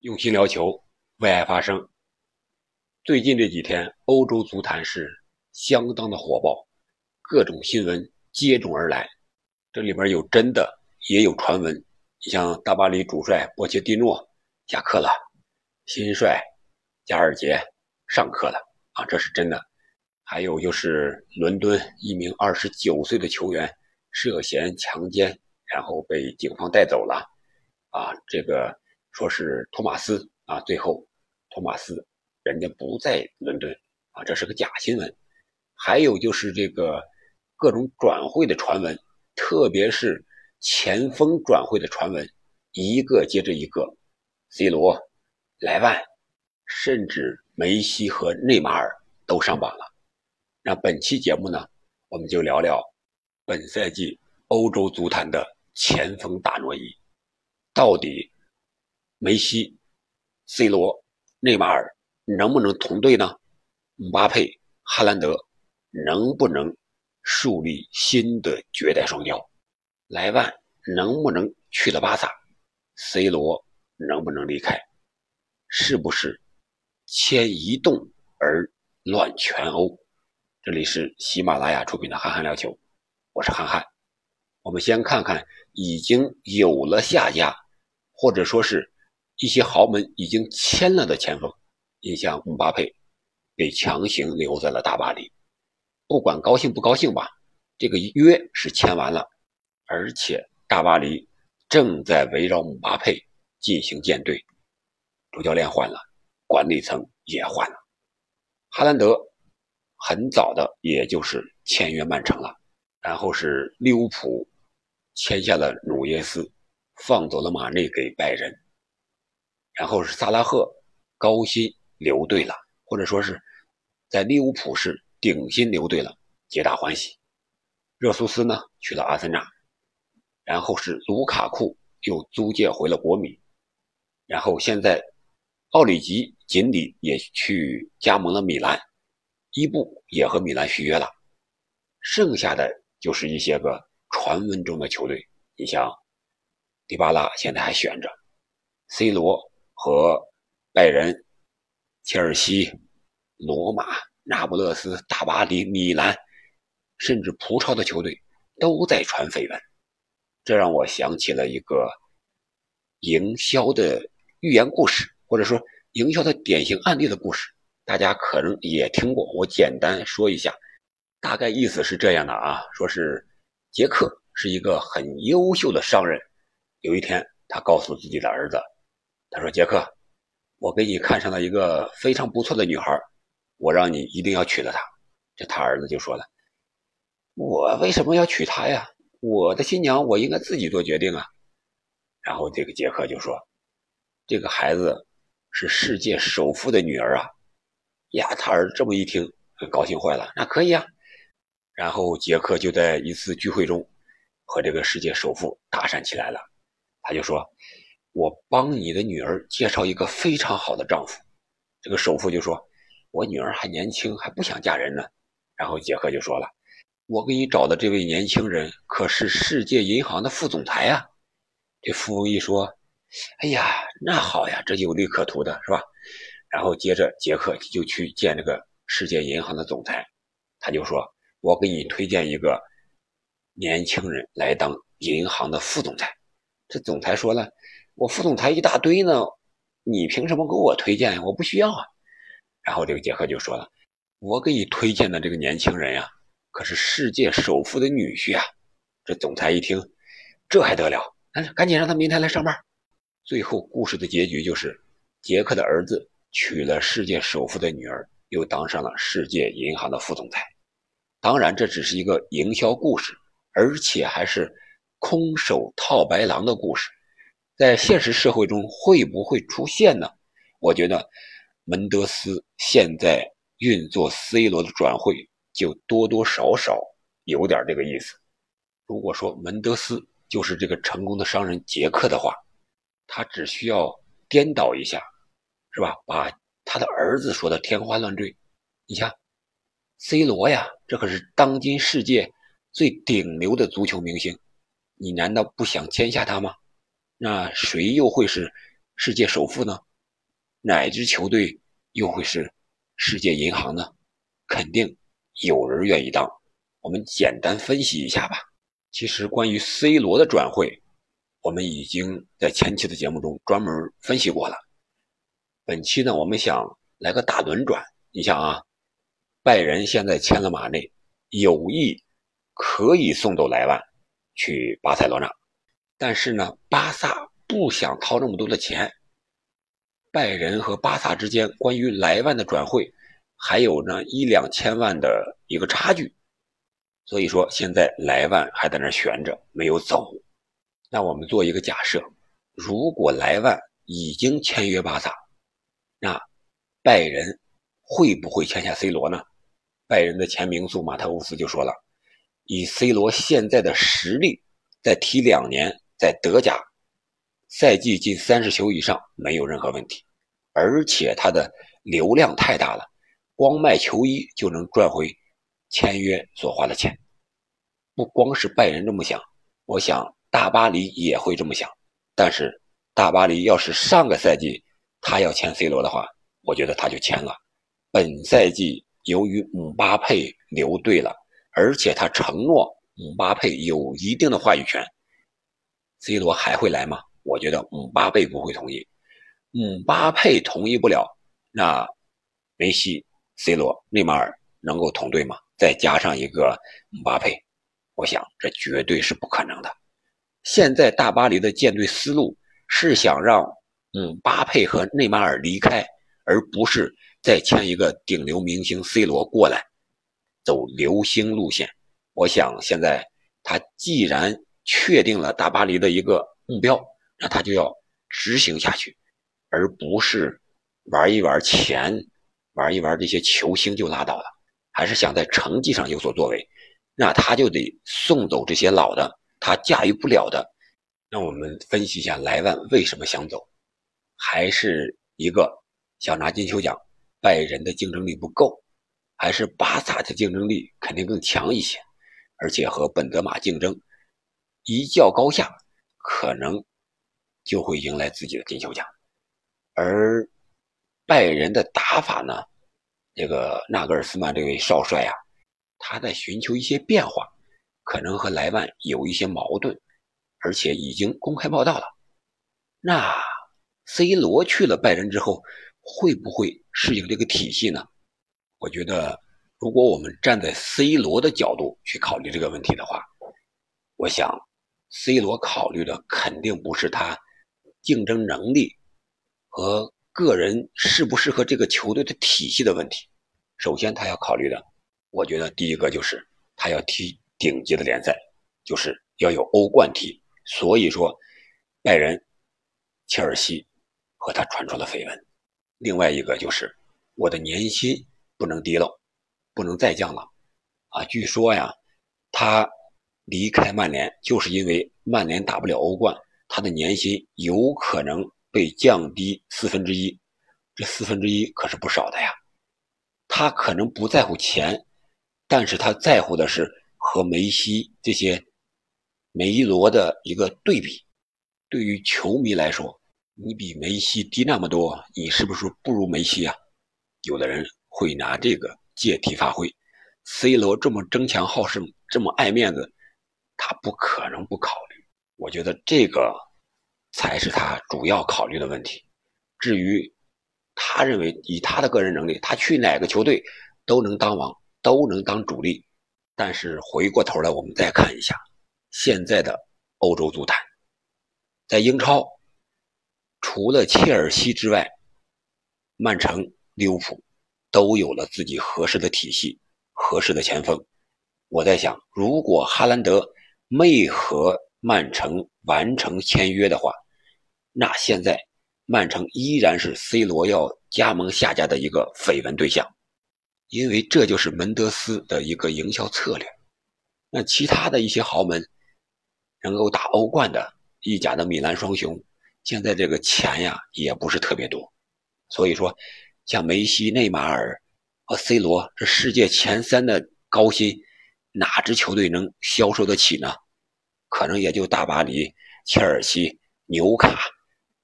用心聊球，为爱发声。最近这几天，欧洲足坛是相当的火爆，各种新闻接踵而来。这里边有真的，也有传闻。你像大巴黎主帅波切蒂诺下课了，新帅加尔杰上课了啊，这是真的。还有就是伦敦一名二十九岁的球员涉嫌强奸，然后被警方带走了啊，这个。说是托马斯啊，最后托马斯人家不在伦敦啊，这是个假新闻。还有就是这个各种转会的传闻，特别是前锋转会的传闻，一个接着一个，C 罗、莱万，甚至梅西和内马尔都上榜了。那本期节目呢，我们就聊聊本赛季欧洲足坛的前锋大挪移，到底。梅西、C 罗、内马尔能不能同队呢？姆巴佩、哈兰德能不能树立新的绝代双骄？莱万能不能去了巴萨？C 罗能不能离开？是不是牵一动而乱全欧？这里是喜马拉雅出品的《憨憨聊球》，我是憨憨。我们先看看已经有了下家，或者说是。一些豪门已经签了的前锋，你像姆巴佩，被强行留在了大巴黎。不管高兴不高兴吧，这个约是签完了，而且大巴黎正在围绕姆巴佩进行建队，主教练换了，管理层也换了。哈兰德很早的也就是签约曼城了，然后是利物浦签下了努涅斯，放走了马内给拜仁。然后是萨拉赫高薪留队了，或者说是在利物浦是顶薪留队了，皆大欢喜。热苏斯呢去了阿森纳，然后是卢卡库又租借回了国米，然后现在奥里吉锦鲤也去加盟了米兰，伊布也和米兰续约了，剩下的就是一些个传闻中的球队，你像迪巴拉现在还悬着，C 罗。和拜仁、切尔西、罗马、那不勒斯、大巴黎、米兰，甚至葡超的球队都在传绯闻，这让我想起了一个营销的寓言故事，或者说营销的典型案例的故事，大家可能也听过。我简单说一下，大概意思是这样的啊：说是杰克是一个很优秀的商人，有一天他告诉自己的儿子。他说：“杰克，我给你看上了一个非常不错的女孩，我让你一定要娶了她。”这他儿子就说了：“我为什么要娶她呀？我的新娘我应该自己做决定啊。”然后这个杰克就说：“这个孩子是世界首富的女儿啊！”呀，他儿子这么一听，高兴坏了。那可以啊。然后杰克就在一次聚会中和这个世界首富搭讪起来了。他就说。我帮你的女儿介绍一个非常好的丈夫，这个首富就说：“我女儿还年轻，还不想嫁人呢。”然后杰克就说了：“我给你找的这位年轻人可是世界银行的副总裁啊！”这富翁一说：“哎呀，那好呀，这有利可图的是吧？”然后接着杰克就去见这个世界银行的总裁，他就说：“我给你推荐一个年轻人来当银行的副总裁。”这总裁说了。我副总裁一大堆呢，你凭什么给我推荐呀？我不需要啊。然后这个杰克就说了：“我给你推荐的这个年轻人呀，可是世界首富的女婿啊。”这总裁一听，这还得了？赶赶紧让他明天来上班。最后故事的结局就是，杰克的儿子娶了世界首富的女儿，又当上了世界银行的副总裁。当然，这只是一个营销故事，而且还是空手套白狼的故事。在现实社会中会不会出现呢？我觉得门德斯现在运作 C 罗的转会就多多少少有点这个意思。如果说门德斯就是这个成功的商人杰克的话，他只需要颠倒一下，是吧？把他的儿子说的天花乱坠。你像 C 罗呀，这可是当今世界最顶流的足球明星，你难道不想签下他吗？那谁又会是世界首富呢？哪支球队又会是世界银行呢？肯定有人愿意当。我们简单分析一下吧。其实关于 C 罗的转会，我们已经在前期的节目中专门分析过了。本期呢，我们想来个大轮转。你想啊，拜仁现在签了马内，有意可以送走莱万去巴塞罗那，但是呢，巴萨不想掏那么多的钱。拜仁和巴萨之间关于莱万的转会，还有呢一两千万的一个差距，所以说现在莱万还在那悬着没有走。那我们做一个假设，如果莱万已经签约巴萨，那拜仁会不会签下 C 罗呢？拜仁的前名宿马特乌斯就说了，以 C 罗现在的实力，再踢两年，在德甲。赛季进三十球以上没有任何问题，而且他的流量太大了，光卖球衣就能赚回签约所花的钱。不光是拜仁这么想，我想大巴黎也会这么想。但是大巴黎要是上个赛季他要签 C 罗的话，我觉得他就签了。本赛季由于姆巴佩留队了，而且他承诺姆巴佩有一定的话语权，C 罗还会来吗？我觉得姆巴佩不会同意，姆巴佩同意不了，那梅西、C 罗、内马尔能够同队吗？再加上一个姆巴佩，我想这绝对是不可能的。现在大巴黎的建队思路是想让姆巴佩和内马尔离开，而不是再签一个顶流明星 C 罗过来，走流星路线。我想现在他既然确定了大巴黎的一个目标。那他就要执行下去，而不是玩一玩钱，玩一玩这些球星就拉倒了，还是想在成绩上有所作为，那他就得送走这些老的，他驾驭不了的。那我们分析一下莱万为什么想走，还是一个想拿金球奖，拜仁的竞争力不够，还是巴萨的竞争力肯定更强一些，而且和本泽马竞争一较高下，可能。就会迎来自己的金球奖，而拜仁的打法呢？这个纳格尔斯曼这位少帅啊，他在寻求一些变化，可能和莱万有一些矛盾，而且已经公开报道了。那 C 罗去了拜仁之后，会不会适应这个体系呢？我觉得，如果我们站在 C 罗的角度去考虑这个问题的话，我想 C 罗考虑的肯定不是他。竞争能力和个人适不适合这个球队的体系的问题，首先他要考虑的，我觉得第一个就是他要踢顶级的联赛，就是要有欧冠踢。所以说，拜仁、切尔西和他传出了绯闻。另外一个就是我的年薪不能低了，不能再降了啊！据说呀，他离开曼联就是因为曼联打不了欧冠。他的年薪有可能被降低四分之一，这四分之一可是不少的呀。他可能不在乎钱，但是他在乎的是和梅西这些梅罗的一个对比。对于球迷来说，你比梅西低那么多，你是不是不如梅西啊？有的人会拿这个借题发挥。C 罗这么争强好胜，这么爱面子，他不可能不考虑。我觉得这个才是他主要考虑的问题。至于他认为以他的个人能力，他去哪个球队都能当王，都能当主力。但是回过头来，我们再看一下现在的欧洲足坛，在英超，除了切尔西之外，曼城、利物浦都有了自己合适的体系、合适的前锋。我在想，如果哈兰德没和曼城完成签约的话，那现在曼城依然是 C 罗要加盟下家的一个绯闻对象，因为这就是门德斯的一个营销策略。那其他的一些豪门能够打欧冠的意甲的米兰双雄，现在这个钱呀也不是特别多，所以说像梅西、内马尔和 C 罗这世界前三的高薪，哪支球队能销售得起呢？可能也就大巴黎、切尔西、纽卡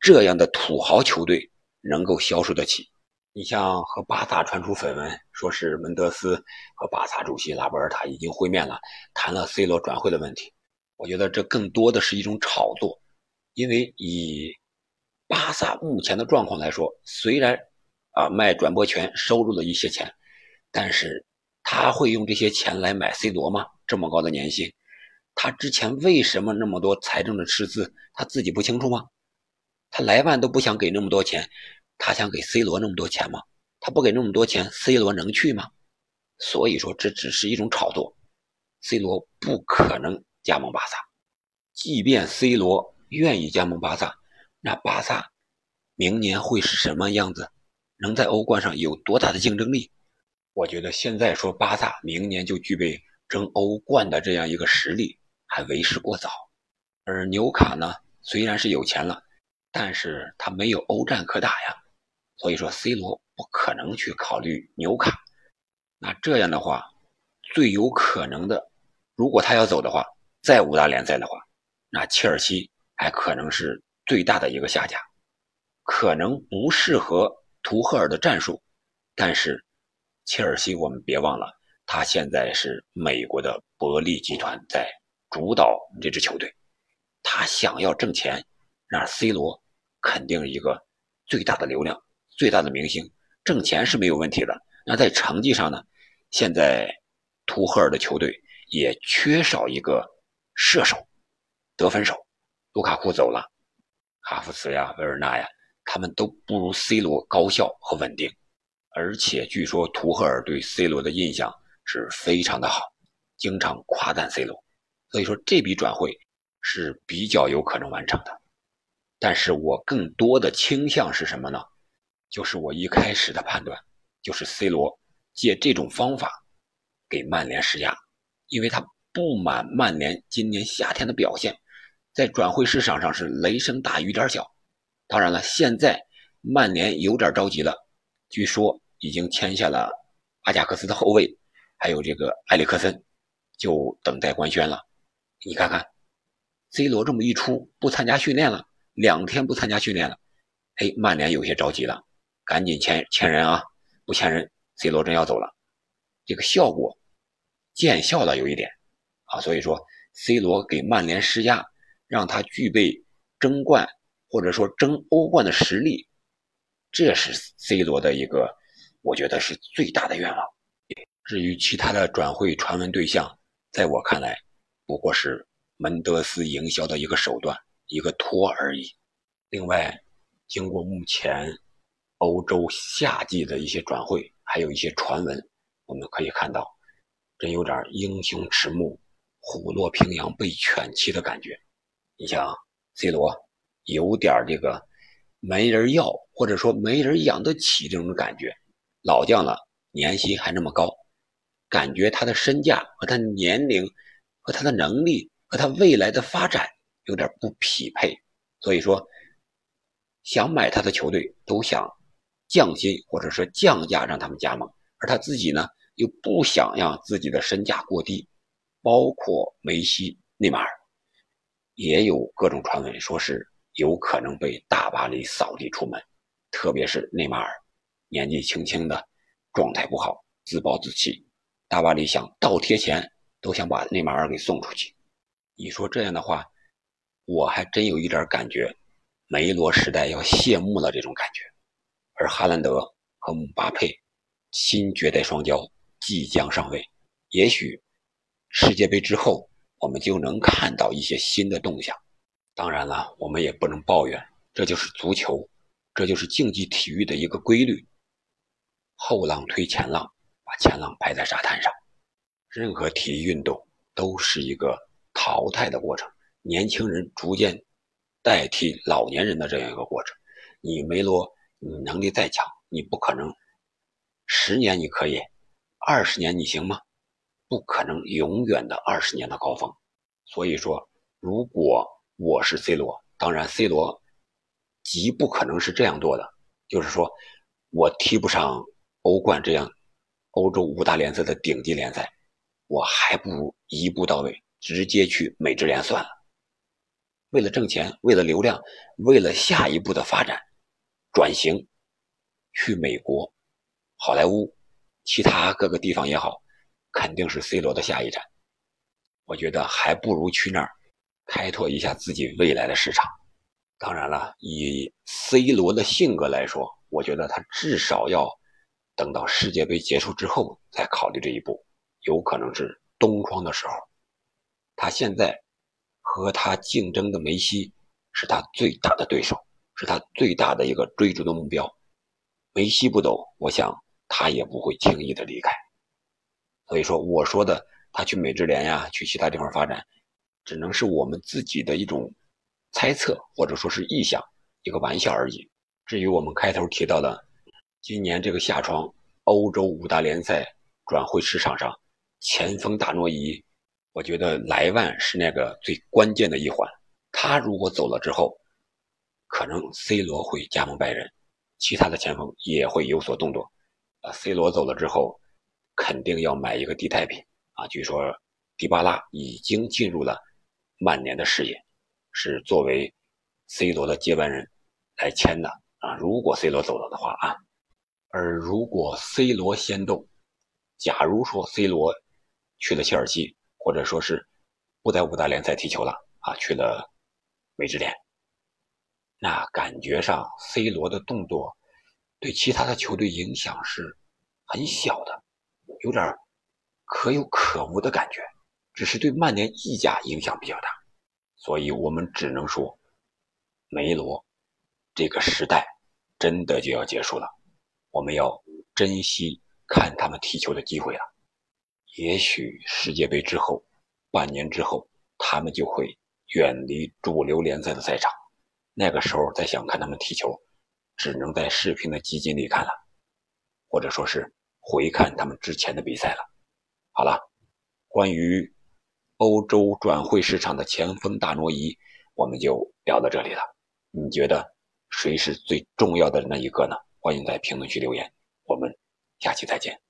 这样的土豪球队能够消受得起。你像和巴萨传出绯闻，说是门德斯和巴萨主席拉波尔塔已经会面了，谈了 C 罗转会的问题。我觉得这更多的是一种炒作，因为以巴萨目前的状况来说，虽然啊卖转播权收入了一些钱，但是他会用这些钱来买 C 罗吗？这么高的年薪，他之前为什么那么多财政的赤字，他自己不清楚吗？他莱万都不想给那么多钱。他想给 C 罗那么多钱吗？他不给那么多钱，C 罗能去吗？所以说这只是一种炒作，C 罗不可能加盟巴萨。即便 C 罗愿意加盟巴萨，那巴萨明年会是什么样子？能在欧冠上有多大的竞争力？我觉得现在说巴萨明年就具备争欧冠的这样一个实力，还为时过早。而纽卡呢，虽然是有钱了，但是他没有欧战可打呀。所以说，C 罗不可能去考虑纽卡。那这样的话，最有可能的，如果他要走的话，在五大联赛的话，那切尔西还可能是最大的一个下家，可能不适合图赫尔的战术。但是，切尔西我们别忘了，他现在是美国的伯利集团在主导这支球队，他想要挣钱，那 C 罗肯定一个最大的流量。最大的明星挣钱是没有问题的，那在成绩上呢？现在图赫尔的球队也缺少一个射手、得分手。卢卡库走了，哈弗茨呀、维尔纳呀，他们都不如 C 罗高效和稳定。而且据说图赫尔对 C 罗的印象是非常的好，经常夸赞 C 罗。所以说这笔转会是比较有可能完成的。但是我更多的倾向是什么呢？就是我一开始的判断，就是 C 罗借这种方法给曼联施压，因为他不满曼联今年夏天的表现，在转会市场上是雷声大雨点小。当然了，现在曼联有点着急了，据说已经签下了阿贾克斯的后卫，还有这个埃里克森，就等待官宣了。你看看，C 罗这么一出，不参加训练了，两天不参加训练了，哎，曼联有些着急了。赶紧签签人啊！不签人，C 罗真要走了，这个效果见效了有一点啊。所以说，C 罗给曼联施压，让他具备争冠或者说争欧冠的实力，这是 C 罗的一个，我觉得是最大的愿望。至于其他的转会传闻对象，在我看来，不过是门德斯营销的一个手段，一个托而已。另外，经过目前。欧洲夏季的一些转会，还有一些传闻，我们可以看到，真有点英雄迟暮，虎落平阳被犬欺的感觉。你像 C 罗，有点这个没人要，或者说没人养得起这种感觉。老将了，年薪还那么高，感觉他的身价和他年龄、和他的能力、和他未来的发展有点不匹配。所以说，想买他的球队都想。降薪或者说降价让他们加盟，而他自己呢又不想让自己的身价过低，包括梅西、内马尔，也有各种传闻说是有可能被大巴黎扫地出门，特别是内马尔，年纪轻轻的，状态不好，自暴自弃，大巴黎想倒贴钱都想把内马尔给送出去。你说这样的话，我还真有一点感觉，梅罗时代要谢幕了这种感觉。而哈兰德和姆巴佩新绝代双骄即将上位，也许世界杯之后我们就能看到一些新的动向。当然了，我们也不能抱怨，这就是足球，这就是竞技体育的一个规律。后浪推前浪，把前浪拍在沙滩上。任何体育运动都是一个淘汰的过程，年轻人逐渐代替老年人的这样一个过程。你梅罗。你能力再强，你不可能十年你可以，二十年你行吗？不可能永远的二十年的高峰。所以说，如果我是 C 罗，当然 C 罗极不可能是这样做的，就是说我踢不上欧冠这样欧洲五大联赛的顶级联赛，我还不如一步到位，直接去美职联算了。为了挣钱，为了流量，为了下一步的发展。转型去美国、好莱坞、其他各个地方也好，肯定是 C 罗的下一站。我觉得还不如去那儿开拓一下自己未来的市场。当然了，以 C 罗的性格来说，我觉得他至少要等到世界杯结束之后再考虑这一步，有可能是冬窗的时候。他现在和他竞争的梅西是他最大的对手，是他最大的一个追逐的目标。梅西不走，我想他也不会轻易的离开。所以说，我说的他去美职联呀，去其他地方发展，只能是我们自己的一种猜测，或者说是臆想，一个玩笑而已。至于我们开头提到的今年这个夏窗欧洲五大联赛转会市场上前锋大挪移，我觉得莱万是那个最关键的一环。他如果走了之后，可能 C 罗会加盟拜仁。其他的前锋也会有所动作，啊，C 罗走了之后，肯定要买一个替代品啊。据说迪巴拉已经进入了曼联的事业，是作为 C 罗的接班人来签的啊。如果 C 罗走了的话啊，而如果 C 罗先动，假如说 C 罗去了切尔西，或者说是不在五大联赛踢球了啊，去了美职联。那感觉上，C 罗的动作对其他的球队影响是很小的，有点可有可无的感觉，只是对曼联溢价影响比较大。所以我们只能说，梅罗这个时代真的就要结束了，我们要珍惜看他们踢球的机会了。也许世界杯之后，半年之后，他们就会远离主流联赛的赛场。那个时候再想看他们踢球，只能在视频的集锦里看了，或者说是回看他们之前的比赛了。好了，关于欧洲转会市场的前锋大挪移，我们就聊到这里了。你觉得谁是最重要的那一个呢？欢迎在评论区留言，我们下期再见。